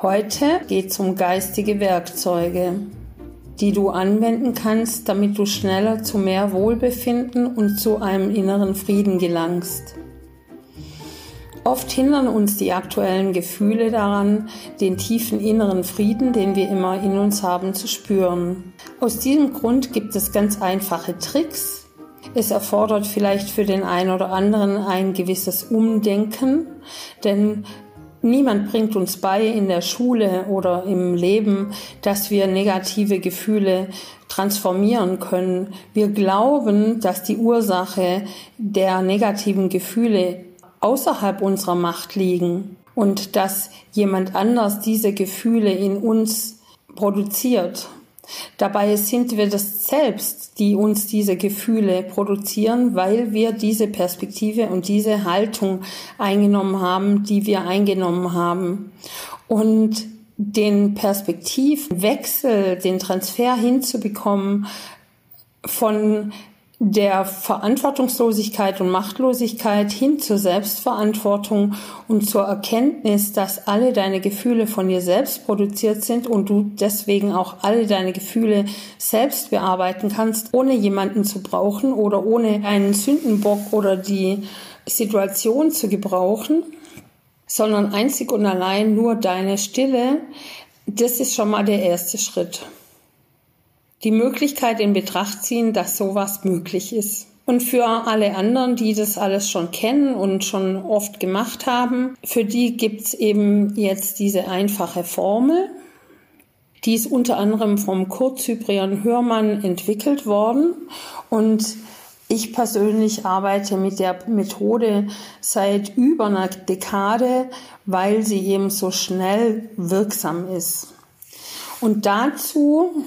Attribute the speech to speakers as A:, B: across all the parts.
A: Heute geht es um geistige Werkzeuge, die du anwenden kannst, damit du schneller zu mehr Wohlbefinden und zu einem inneren Frieden gelangst. Oft hindern uns die aktuellen Gefühle daran, den tiefen inneren Frieden, den wir immer in uns haben, zu spüren. Aus diesem Grund gibt es ganz einfache Tricks. Es erfordert vielleicht für den einen oder anderen ein gewisses Umdenken, denn Niemand bringt uns bei in der Schule oder im Leben, dass wir negative Gefühle transformieren können. Wir glauben, dass die Ursache der negativen Gefühle außerhalb unserer Macht liegen und dass jemand anders diese Gefühle in uns produziert. Dabei sind wir das selbst, die uns diese Gefühle produzieren, weil wir diese Perspektive und diese Haltung eingenommen haben, die wir eingenommen haben. Und den Perspektivwechsel, den Transfer hinzubekommen von der Verantwortungslosigkeit und Machtlosigkeit hin zur Selbstverantwortung und zur Erkenntnis, dass alle deine Gefühle von dir selbst produziert sind und du deswegen auch alle deine Gefühle selbst bearbeiten kannst, ohne jemanden zu brauchen oder ohne einen Sündenbock oder die Situation zu gebrauchen, sondern einzig und allein nur deine Stille, das ist schon mal der erste Schritt die Möglichkeit in Betracht ziehen, dass sowas möglich ist. Und für alle anderen, die das alles schon kennen und schon oft gemacht haben, für die gibt's eben jetzt diese einfache Formel. Die ist unter anderem vom Kurt Cyprian Hörmann entwickelt worden. Und ich persönlich arbeite mit der Methode seit über einer Dekade, weil sie eben so schnell wirksam ist. Und dazu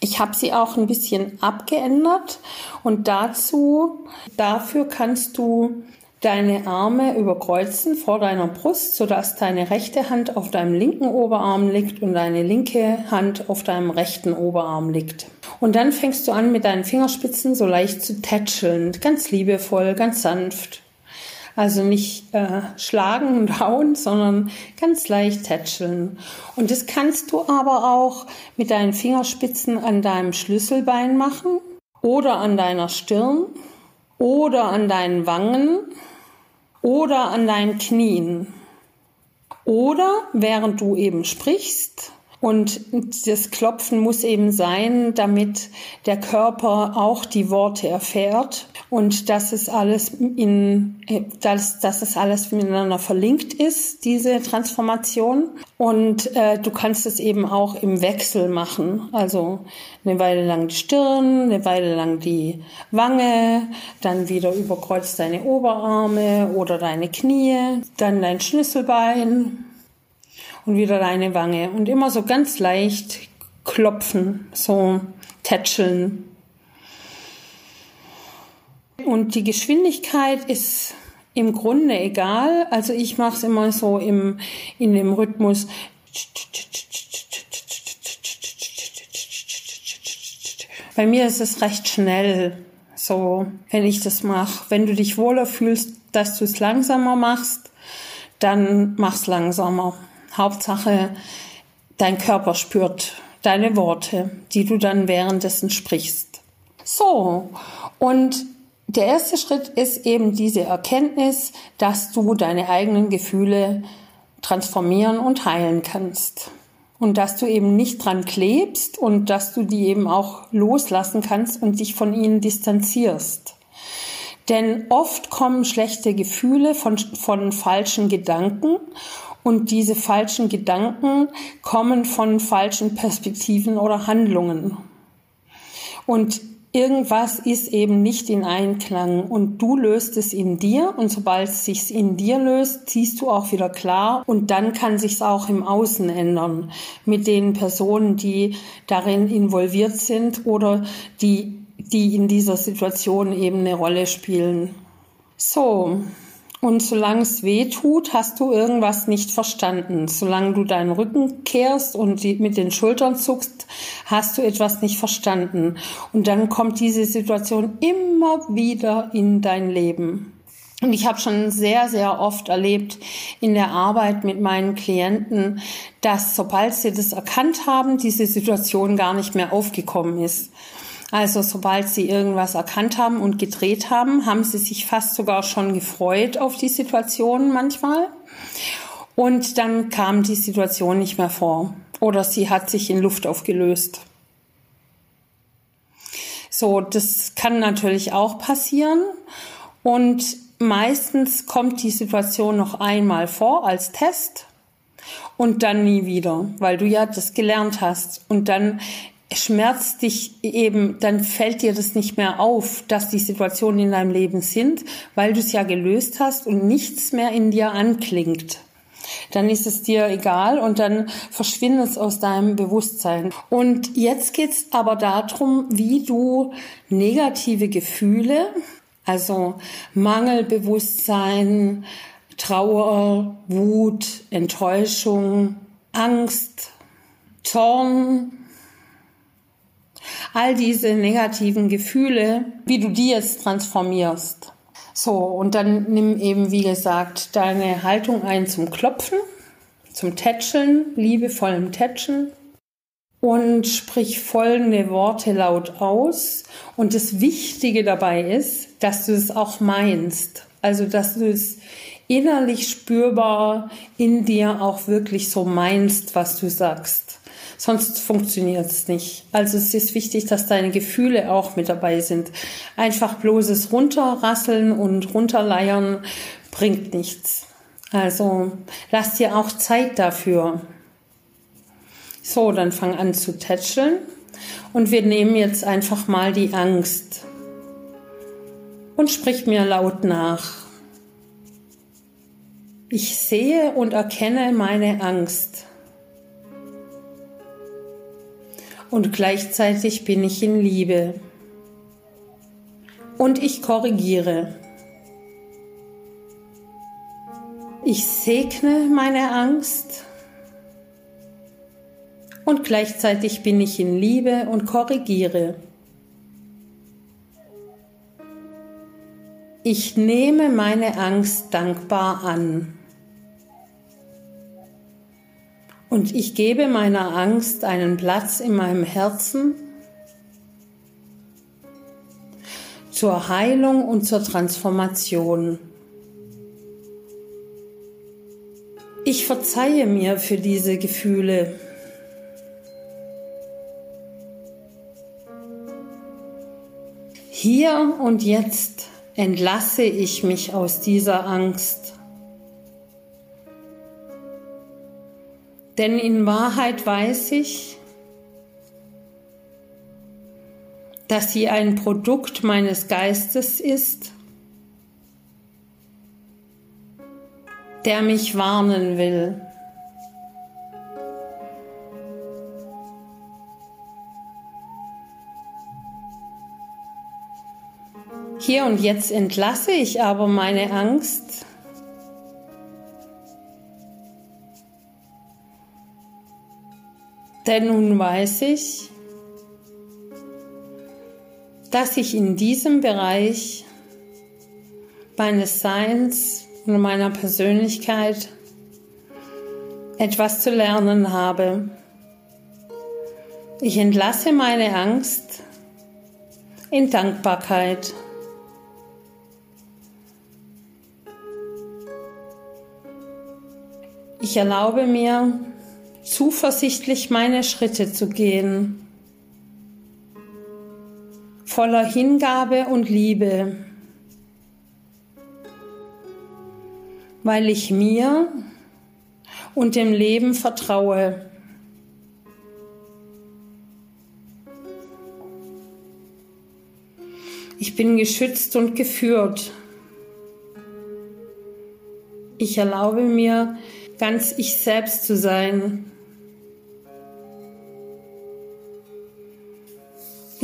A: ich habe sie auch ein bisschen abgeändert und dazu, dafür kannst du deine Arme überkreuzen vor deiner Brust, sodass deine rechte Hand auf deinem linken Oberarm liegt und deine linke Hand auf deinem rechten Oberarm liegt. Und dann fängst du an, mit deinen Fingerspitzen so leicht zu tätscheln, ganz liebevoll, ganz sanft. Also nicht äh, schlagen und hauen, sondern ganz leicht tätscheln. Und das kannst du aber auch mit deinen Fingerspitzen an deinem Schlüsselbein machen oder an deiner Stirn oder an deinen Wangen oder an deinen Knien. Oder während du eben sprichst, und das Klopfen muss eben sein, damit der Körper auch die Worte erfährt und dass es alles in, dass, dass es alles miteinander verlinkt ist, diese Transformation. Und äh, du kannst es eben auch im Wechsel machen. Also eine Weile lang die Stirn, eine Weile lang die Wange, dann wieder überkreuzt deine Oberarme oder deine Knie, dann dein Schlüsselbein und wieder deine Wange und immer so ganz leicht klopfen, so tätscheln. Und die Geschwindigkeit ist im Grunde egal. Also ich mache es immer so im, in dem Rhythmus. Bei mir ist es recht schnell, so wenn ich das mache. Wenn du dich wohler fühlst, dass du es langsamer machst, dann mach's langsamer. Hauptsache, dein Körper spürt deine Worte, die du dann währenddessen sprichst. So, und der erste Schritt ist eben diese Erkenntnis, dass du deine eigenen Gefühle transformieren und heilen kannst. Und dass du eben nicht dran klebst und dass du die eben auch loslassen kannst und dich von ihnen distanzierst. Denn oft kommen schlechte Gefühle von, von falschen Gedanken und diese falschen Gedanken kommen von falschen Perspektiven oder Handlungen. Und irgendwas ist eben nicht in Einklang. Und du löst es in dir. Und sobald es sich in dir löst, ziehst du auch wieder klar. Und dann kann sich auch im Außen ändern. Mit den Personen, die darin involviert sind oder die, die in dieser Situation eben eine Rolle spielen. So, und solange es weh tut, hast du irgendwas nicht verstanden. Solange du deinen Rücken kehrst und mit den Schultern zuckst, hast du etwas nicht verstanden. Und dann kommt diese Situation immer wieder in dein Leben. Und ich habe schon sehr, sehr oft erlebt in der Arbeit mit meinen Klienten, dass sobald sie das erkannt haben, diese Situation gar nicht mehr aufgekommen ist. Also sobald sie irgendwas erkannt haben und gedreht haben, haben sie sich fast sogar schon gefreut auf die Situation manchmal. Und dann kam die Situation nicht mehr vor oder sie hat sich in Luft aufgelöst. So, das kann natürlich auch passieren und meistens kommt die Situation noch einmal vor als Test und dann nie wieder, weil du ja das gelernt hast und dann schmerzt dich eben, dann fällt dir das nicht mehr auf, dass die Situationen in deinem Leben sind, weil du es ja gelöst hast und nichts mehr in dir anklingt. Dann ist es dir egal und dann verschwindet es aus deinem Bewusstsein. Und jetzt geht's aber darum, wie du negative Gefühle, also Mangelbewusstsein, Trauer, Wut, Enttäuschung, Angst, Zorn, all diese negativen Gefühle, wie du die jetzt transformierst. So, und dann nimm eben, wie gesagt, deine Haltung ein zum Klopfen, zum Tätscheln, liebevollem Tätscheln und sprich folgende Worte laut aus. Und das Wichtige dabei ist, dass du es auch meinst. Also, dass du es innerlich spürbar in dir auch wirklich so meinst, was du sagst. Sonst funktioniert es nicht. Also es ist wichtig, dass deine Gefühle auch mit dabei sind. Einfach bloßes Runterrasseln und Runterleiern bringt nichts. Also lass dir auch Zeit dafür. So, dann fang an zu tätscheln. Und wir nehmen jetzt einfach mal die Angst. Und sprich mir laut nach. Ich sehe und erkenne meine Angst. Und gleichzeitig bin ich in Liebe. Und ich korrigiere. Ich segne meine Angst und gleichzeitig bin ich in Liebe und korrigiere. Ich nehme meine Angst dankbar an. Und ich gebe meiner Angst einen Platz in meinem Herzen zur Heilung und zur Transformation. Ich verzeihe mir für diese Gefühle. Hier und jetzt entlasse ich mich aus dieser Angst. Denn in Wahrheit weiß ich, dass sie ein Produkt meines Geistes ist, der mich warnen will. Hier und jetzt entlasse ich aber meine Angst Denn nun weiß ich, dass ich in diesem Bereich meines Seins und meiner Persönlichkeit etwas zu lernen habe. Ich entlasse meine Angst in Dankbarkeit. Ich erlaube mir, zuversichtlich meine Schritte zu gehen, voller Hingabe und Liebe, weil ich mir und dem Leben vertraue. Ich bin geschützt und geführt. Ich erlaube mir, ganz ich selbst zu sein.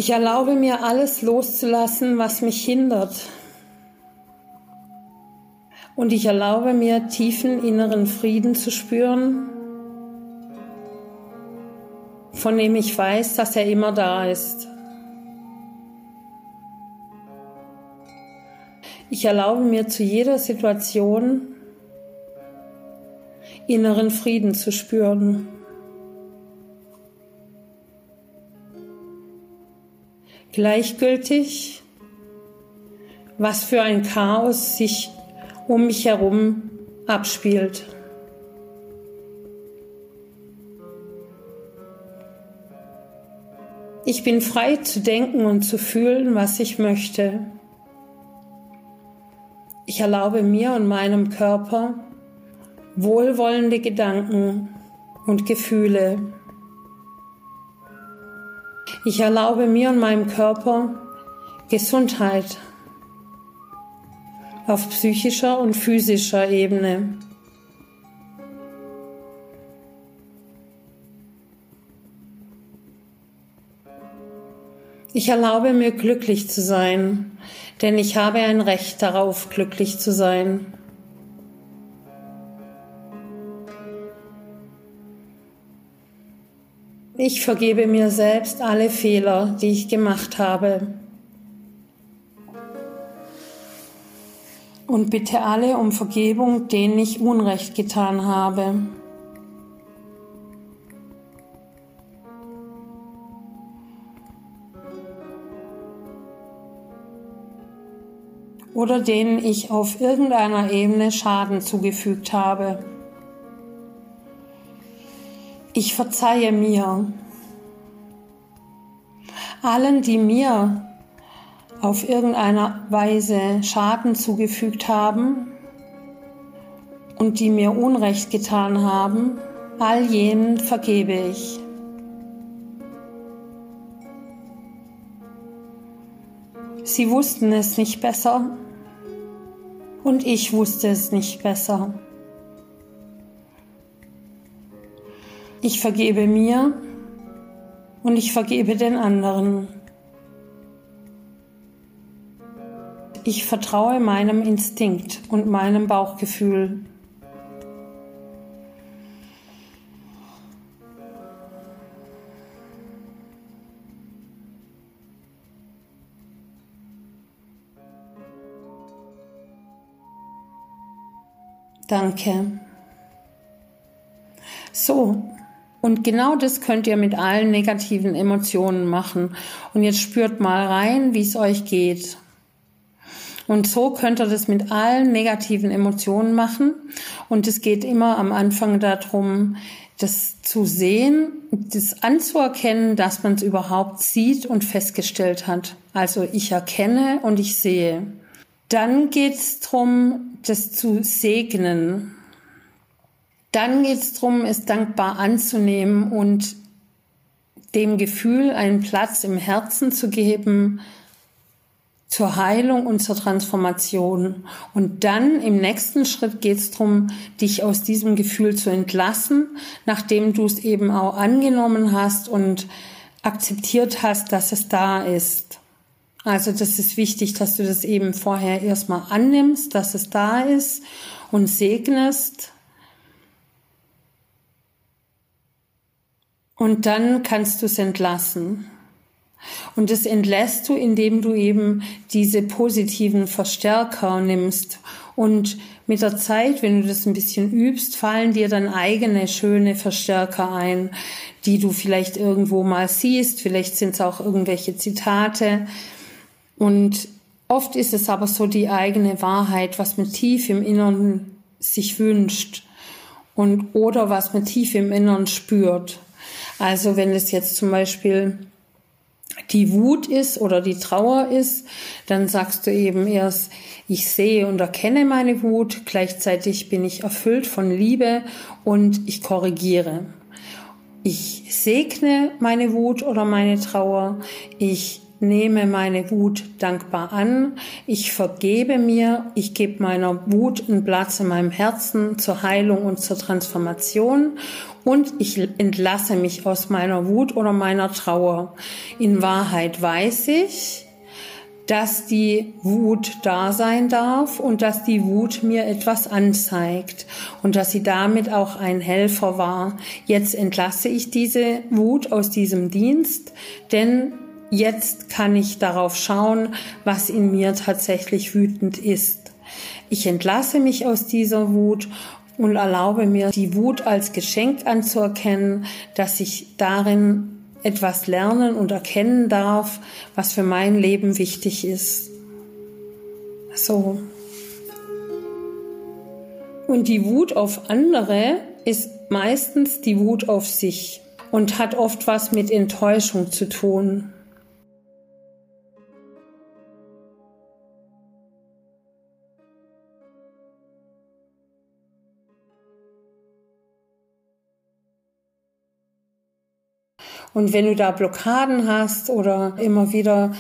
A: Ich erlaube mir alles loszulassen, was mich hindert. Und ich erlaube mir tiefen inneren Frieden zu spüren, von dem ich weiß, dass er immer da ist. Ich erlaube mir zu jeder Situation inneren Frieden zu spüren. Gleichgültig, was für ein Chaos sich um mich herum abspielt. Ich bin frei zu denken und zu fühlen, was ich möchte. Ich erlaube mir und meinem Körper wohlwollende Gedanken und Gefühle. Ich erlaube mir und meinem Körper Gesundheit auf psychischer und physischer Ebene. Ich erlaube mir glücklich zu sein, denn ich habe ein Recht darauf, glücklich zu sein. Ich vergebe mir selbst alle Fehler, die ich gemacht habe. Und bitte alle um Vergebung, denen ich Unrecht getan habe. oder denen ich auf irgendeiner Ebene Schaden zugefügt habe. Ich verzeihe mir. Allen, die mir auf irgendeiner Weise Schaden zugefügt haben und die mir Unrecht getan haben, all jenen vergebe ich. Sie wussten es nicht besser und ich wusste es nicht besser. Ich vergebe mir und ich vergebe den anderen. Ich vertraue meinem Instinkt und meinem Bauchgefühl. Danke. So, und genau das könnt ihr mit allen negativen Emotionen machen. Und jetzt spürt mal rein, wie es euch geht. Und so könnt ihr das mit allen negativen Emotionen machen. Und es geht immer am Anfang darum, das zu sehen, das anzuerkennen, dass man es überhaupt sieht und festgestellt hat. Also ich erkenne und ich sehe. Dann geht es darum, das zu segnen. Dann geht es darum, es dankbar anzunehmen und dem Gefühl einen Platz im Herzen zu geben zur Heilung und zur Transformation. Und dann im nächsten Schritt geht es darum, dich aus diesem Gefühl zu entlassen, nachdem du es eben auch angenommen hast und akzeptiert hast, dass es da ist. Also das ist wichtig, dass du das eben vorher erstmal annimmst, dass es da ist und segnest. Und dann kannst du es entlassen. Und das entlässt du, indem du eben diese positiven Verstärker nimmst. Und mit der Zeit, wenn du das ein bisschen übst, fallen dir dann eigene schöne Verstärker ein, die du vielleicht irgendwo mal siehst. Vielleicht sind es auch irgendwelche Zitate und oft ist es aber so die eigene Wahrheit, was man tief im Inneren sich wünscht und oder was man tief im Inneren spürt. Also wenn es jetzt zum Beispiel die Wut ist oder die Trauer ist, dann sagst du eben erst, ich sehe und erkenne meine Wut, gleichzeitig bin ich erfüllt von Liebe und ich korrigiere. Ich segne meine Wut oder meine Trauer, ich nehme meine Wut dankbar an, ich vergebe mir, ich gebe meiner Wut einen Platz in meinem Herzen zur Heilung und zur Transformation und ich entlasse mich aus meiner Wut oder meiner Trauer. In Wahrheit weiß ich, dass die Wut da sein darf und dass die Wut mir etwas anzeigt und dass sie damit auch ein Helfer war. Jetzt entlasse ich diese Wut aus diesem Dienst, denn jetzt kann ich darauf schauen, was in mir tatsächlich wütend ist. Ich entlasse mich aus dieser Wut und erlaube mir, die Wut als Geschenk anzuerkennen, dass ich darin etwas lernen und erkennen darf, was für mein Leben wichtig ist. So. Und die Wut auf andere ist meistens die Wut auf sich und hat oft was mit Enttäuschung zu tun. Und wenn du da Blockaden hast oder immer wieder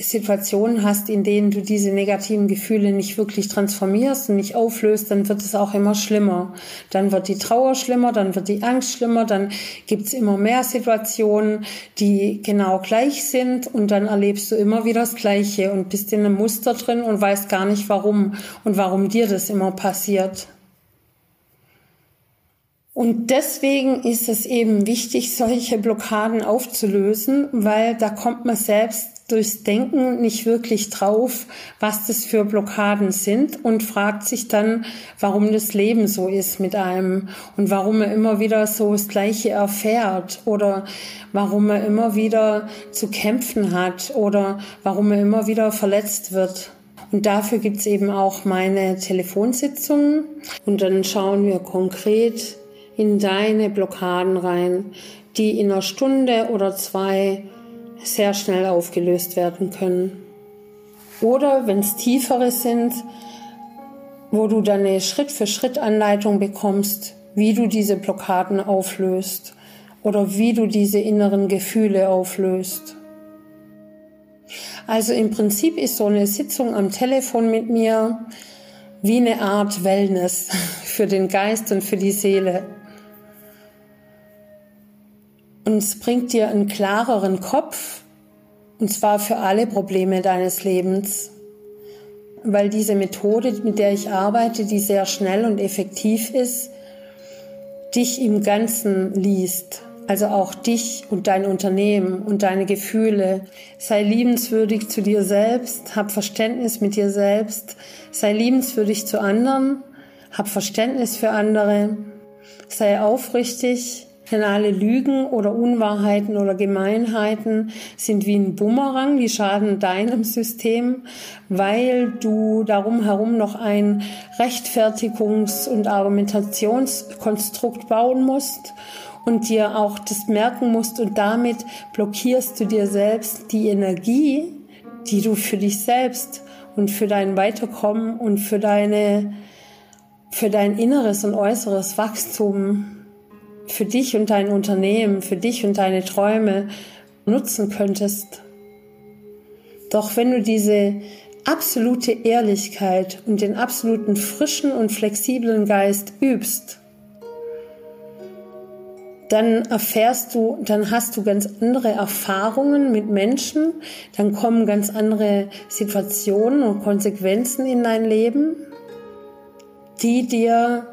A: Situationen hast, in denen du diese negativen Gefühle nicht wirklich transformierst und nicht auflöst, dann wird es auch immer schlimmer. Dann wird die Trauer schlimmer, dann wird die Angst schlimmer, dann gibt's immer mehr Situationen, die genau gleich sind und dann erlebst du immer wieder das Gleiche und bist in einem Muster drin und weißt gar nicht warum und warum dir das immer passiert. Und deswegen ist es eben wichtig, solche Blockaden aufzulösen, weil da kommt man selbst durchs Denken nicht wirklich drauf, was das für Blockaden sind und fragt sich dann, warum das Leben so ist mit einem und warum er immer wieder so das Gleiche erfährt oder warum er immer wieder zu kämpfen hat oder warum er immer wieder verletzt wird. Und dafür gibt's eben auch meine Telefonsitzungen und dann schauen wir konkret, in deine Blockaden rein, die in einer Stunde oder zwei sehr schnell aufgelöst werden können. Oder wenn es tiefere sind, wo du dann eine Schritt-für-Schritt-Anleitung bekommst, wie du diese Blockaden auflöst oder wie du diese inneren Gefühle auflöst. Also im Prinzip ist so eine Sitzung am Telefon mit mir wie eine Art Wellness für den Geist und für die Seele und es bringt dir einen klareren Kopf und zwar für alle Probleme deines Lebens. Weil diese Methode, mit der ich arbeite, die sehr schnell und effektiv ist, dich im Ganzen liest. Also auch dich und dein Unternehmen und deine Gefühle. Sei liebenswürdig zu dir selbst, hab Verständnis mit dir selbst, sei liebenswürdig zu anderen, hab Verständnis für andere, sei aufrichtig, denn alle Lügen oder Unwahrheiten oder Gemeinheiten sind wie ein Bumerang, die schaden deinem System, weil du darum herum noch ein Rechtfertigungs- und Argumentationskonstrukt bauen musst und dir auch das merken musst und damit blockierst du dir selbst die Energie, die du für dich selbst und für dein Weiterkommen und für deine für dein inneres und äußeres Wachstum für dich und dein Unternehmen, für dich und deine Träume nutzen könntest. Doch wenn du diese absolute Ehrlichkeit und den absoluten frischen und flexiblen Geist übst, dann erfährst du, dann hast du ganz andere Erfahrungen mit Menschen, dann kommen ganz andere Situationen und Konsequenzen in dein Leben, die dir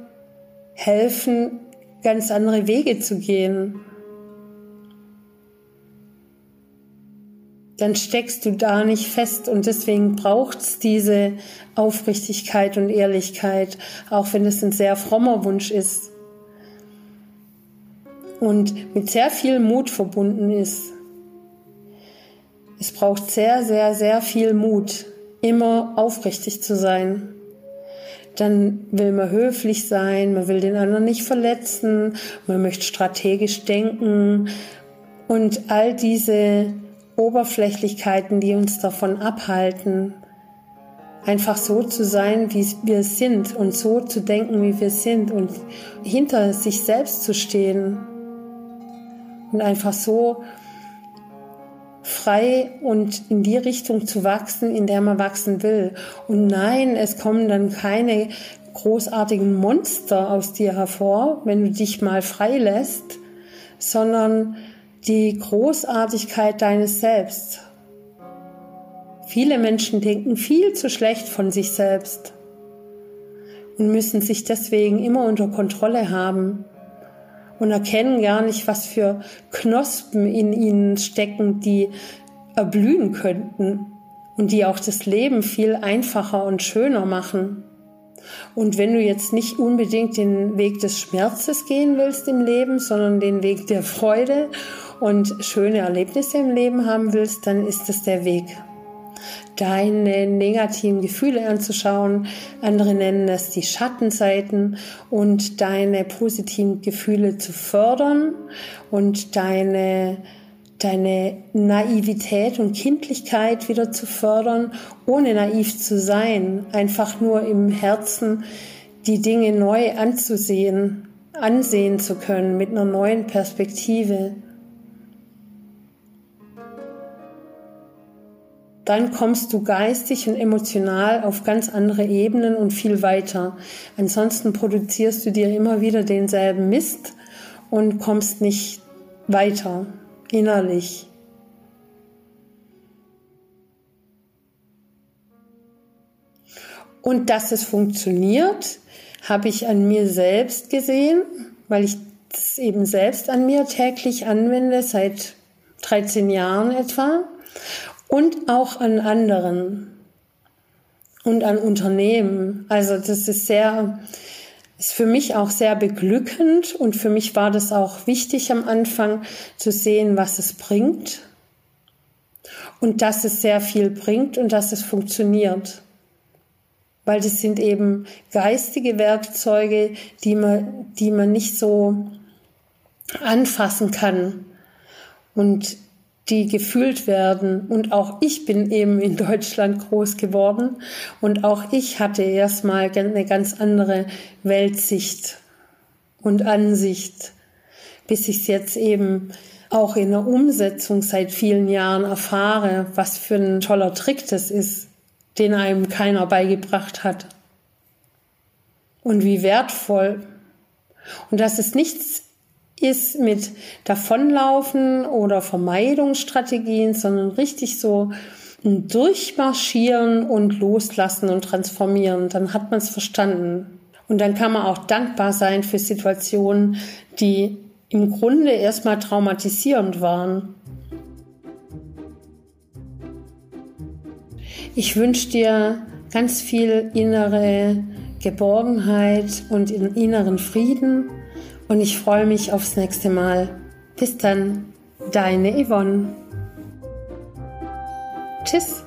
A: helfen, ganz andere Wege zu gehen, dann steckst du da nicht fest und deswegen braucht es diese Aufrichtigkeit und Ehrlichkeit, auch wenn es ein sehr frommer Wunsch ist. Und mit sehr viel Mut verbunden ist. Es braucht sehr, sehr, sehr viel Mut, immer aufrichtig zu sein dann will man höflich sein, man will den anderen nicht verletzen, man möchte strategisch denken. Und all diese Oberflächlichkeiten, die uns davon abhalten, einfach so zu sein, wie wir sind und so zu denken, wie wir sind und hinter sich selbst zu stehen und einfach so frei und in die Richtung zu wachsen, in der man wachsen will. Und nein, es kommen dann keine großartigen Monster aus dir hervor, wenn du dich mal frei lässt, sondern die Großartigkeit deines Selbst. Viele Menschen denken viel zu schlecht von sich selbst und müssen sich deswegen immer unter Kontrolle haben und erkennen gar nicht, was für Knospen in ihnen stecken, die erblühen könnten und die auch das Leben viel einfacher und schöner machen. Und wenn du jetzt nicht unbedingt den Weg des Schmerzes gehen willst im Leben, sondern den Weg der Freude und schöne Erlebnisse im Leben haben willst, dann ist es der Weg. Deine negativen Gefühle anzuschauen. Andere nennen das die Schattenseiten und deine positiven Gefühle zu fördern und deine deine Naivität und Kindlichkeit wieder zu fördern, ohne naiv zu sein, einfach nur im Herzen die Dinge neu anzusehen, ansehen zu können mit einer neuen Perspektive. Dann kommst du geistig und emotional auf ganz andere Ebenen und viel weiter. Ansonsten produzierst du dir immer wieder denselben Mist und kommst nicht weiter innerlich. Und dass es funktioniert, habe ich an mir selbst gesehen, weil ich das eben selbst an mir täglich anwende, seit 13 Jahren etwa, und auch an anderen und an Unternehmen. Also das ist sehr ist für mich auch sehr beglückend und für mich war das auch wichtig am Anfang zu sehen, was es bringt und dass es sehr viel bringt und dass es funktioniert. Weil das sind eben geistige Werkzeuge, die man, die man nicht so anfassen kann. Und die gefühlt werden. Und auch ich bin eben in Deutschland groß geworden und auch ich hatte erstmal eine ganz andere Weltsicht und Ansicht, bis ich es jetzt eben auch in der Umsetzung seit vielen Jahren erfahre, was für ein toller Trick das ist, den einem keiner beigebracht hat. Und wie wertvoll. Und dass es nichts ist mit Davonlaufen oder Vermeidungsstrategien, sondern richtig so ein Durchmarschieren und Loslassen und Transformieren. Dann hat man es verstanden. Und dann kann man auch dankbar sein für Situationen, die im Grunde erstmal traumatisierend waren. Ich wünsche dir ganz viel innere Geborgenheit und inneren Frieden und ich freue mich aufs nächste Mal. Bis dann, deine Yvonne. Tschüss.